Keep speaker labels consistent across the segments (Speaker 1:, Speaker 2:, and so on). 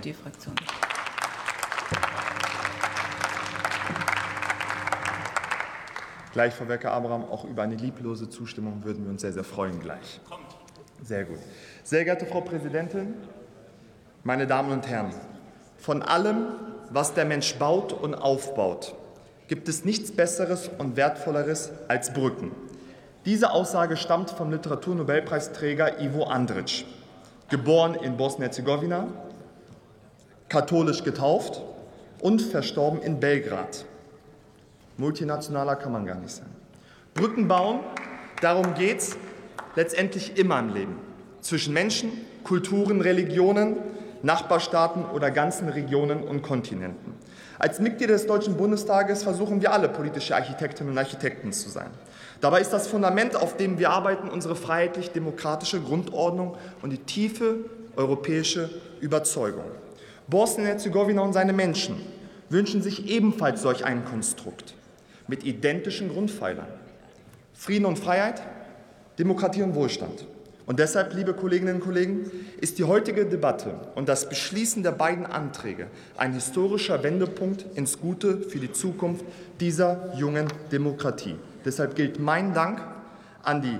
Speaker 1: SPD-Fraktion.
Speaker 2: Gleich, Frau Wecker-Abraham, auch über eine lieblose Zustimmung würden wir uns sehr, sehr freuen gleich. Sehr gut. Sehr geehrte Frau Präsidentin, meine Damen und Herren, von allem, was der Mensch baut und aufbaut, gibt es nichts Besseres und Wertvolleres als Brücken. Diese Aussage stammt vom Literaturnobelpreisträger Ivo Andrić, geboren in Bosnien-Herzegowina, katholisch getauft und verstorben in Belgrad. Multinationaler kann man gar nicht sein. Brücken bauen, darum geht es letztendlich immer im Leben. Zwischen Menschen, Kulturen, Religionen, Nachbarstaaten oder ganzen Regionen und Kontinenten. Als Mitglieder des Deutschen Bundestages versuchen wir alle politische Architektinnen und Architekten zu sein. Dabei ist das Fundament, auf dem wir arbeiten, unsere freiheitlich-demokratische Grundordnung und die tiefe europäische Überzeugung. Bosnien-Herzegowina und seine Menschen wünschen sich ebenfalls solch ein Konstrukt mit identischen Grundpfeilern. Frieden und Freiheit, Demokratie und Wohlstand. Und deshalb, liebe Kolleginnen und Kollegen, ist die heutige Debatte und das Beschließen der beiden Anträge ein historischer Wendepunkt ins Gute für die Zukunft dieser jungen Demokratie. Deshalb gilt mein Dank an die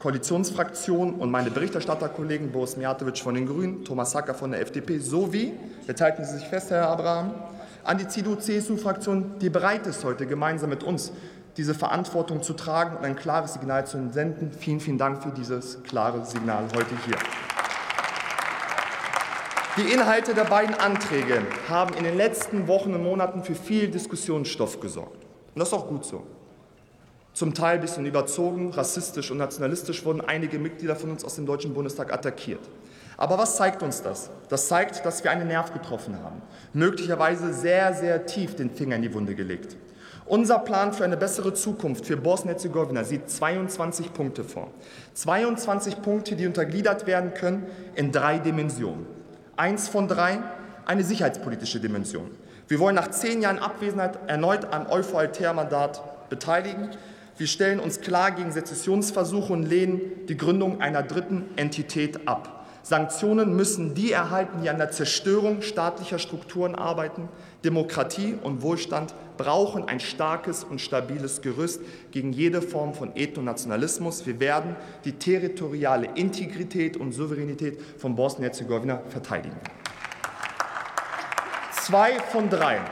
Speaker 2: Koalitionsfraktion und meine Berichterstatterkollegen Boris Mijatovic von den Grünen, Thomas Hacker von der FDP sowie, jetzt halten Sie sich fest, Herr Abraham, an die CDU-CSU-Fraktion, die bereit ist, heute gemeinsam mit uns diese Verantwortung zu tragen und ein klares Signal zu senden. Vielen, vielen Dank für dieses klare Signal heute hier. Die Inhalte der beiden Anträge haben in den letzten Wochen und Monaten für viel Diskussionsstoff gesorgt. Und das ist auch gut so. Zum Teil ein bisschen überzogen, rassistisch und nationalistisch wurden einige Mitglieder von uns aus dem Deutschen Bundestag attackiert. Aber was zeigt uns das? Das zeigt, dass wir einen Nerv getroffen haben, möglicherweise sehr, sehr tief den Finger in die Wunde gelegt. Unser Plan für eine bessere Zukunft für Bosnien-Herzegowina sieht 22 Punkte vor. 22 Punkte, die untergliedert werden können in drei Dimensionen. Eins von drei, eine sicherheitspolitische Dimension. Wir wollen nach zehn Jahren Abwesenheit erneut am Euphoaltär-Mandat beteiligen. Wir stellen uns klar gegen Sezessionsversuche und lehnen die Gründung einer dritten Entität ab. Sanktionen müssen die erhalten, die an der Zerstörung staatlicher Strukturen arbeiten. Demokratie und Wohlstand brauchen ein starkes und stabiles Gerüst gegen jede Form von Ethnonationalismus. Wir werden die territoriale Integrität und Souveränität von Bosnien-Herzegowina verteidigen. Zwei von drei.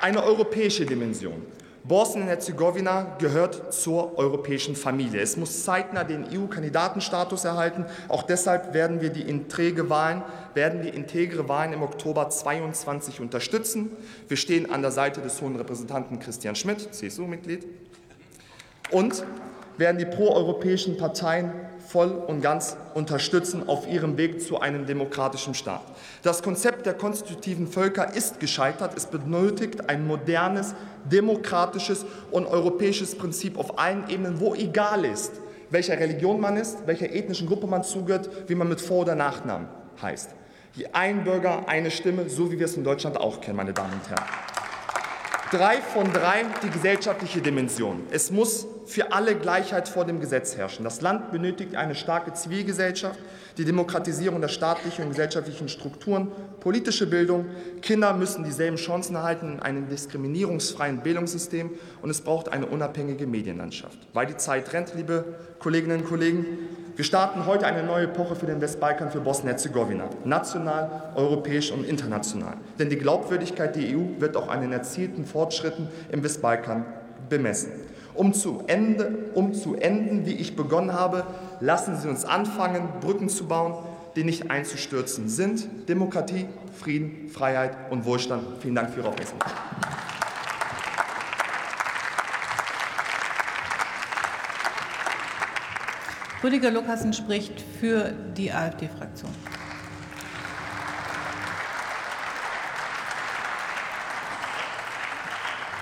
Speaker 2: Eine europäische Dimension. Bosnien-Herzegowina gehört zur europäischen Familie. Es muss zeitnah den EU-Kandidatenstatus erhalten. Auch deshalb werden wir die integre Wahlen, werden wir integre Wahlen im Oktober 22 unterstützen. Wir stehen an der Seite des Hohen Repräsentanten Christian Schmidt, CSU-Mitglied, und werden die proeuropäischen Parteien voll und ganz unterstützen auf ihrem Weg zu einem demokratischen Staat. Das Konzept der konstitutiven Völker ist gescheitert. Es benötigt ein modernes, demokratisches und europäisches Prinzip auf allen Ebenen, wo egal ist, welcher Religion man ist, welcher ethnischen Gruppe man zugehört, wie man mit Vor- oder Nachnamen heißt. Ein Bürger, eine Stimme, so wie wir es in Deutschland auch kennen, meine Damen und Herren. Drei von drei die gesellschaftliche Dimension. Es muss für alle Gleichheit vor dem Gesetz herrschen. Das Land benötigt eine starke Zivilgesellschaft, die Demokratisierung der staatlichen und gesellschaftlichen Strukturen, politische Bildung. Kinder müssen dieselben Chancen erhalten in einem diskriminierungsfreien Bildungssystem und es braucht eine unabhängige Medienlandschaft. Weil die Zeit rennt, liebe Kolleginnen und Kollegen, wir starten heute eine neue Epoche für den Westbalkan, für Bosnien-Herzegowina, national, europäisch und international. Denn die Glaubwürdigkeit der EU wird auch an den erzielten Fortschritten im Westbalkan bemessen. Um zu, Ende, um zu enden, wie ich begonnen habe, lassen Sie uns anfangen, Brücken zu bauen, die nicht einzustürzen sind. Demokratie, Frieden, Freiheit und Wohlstand. Vielen Dank für Ihre Aufmerksamkeit.
Speaker 1: Rüdiger Lukassen spricht für die AfD-Fraktion.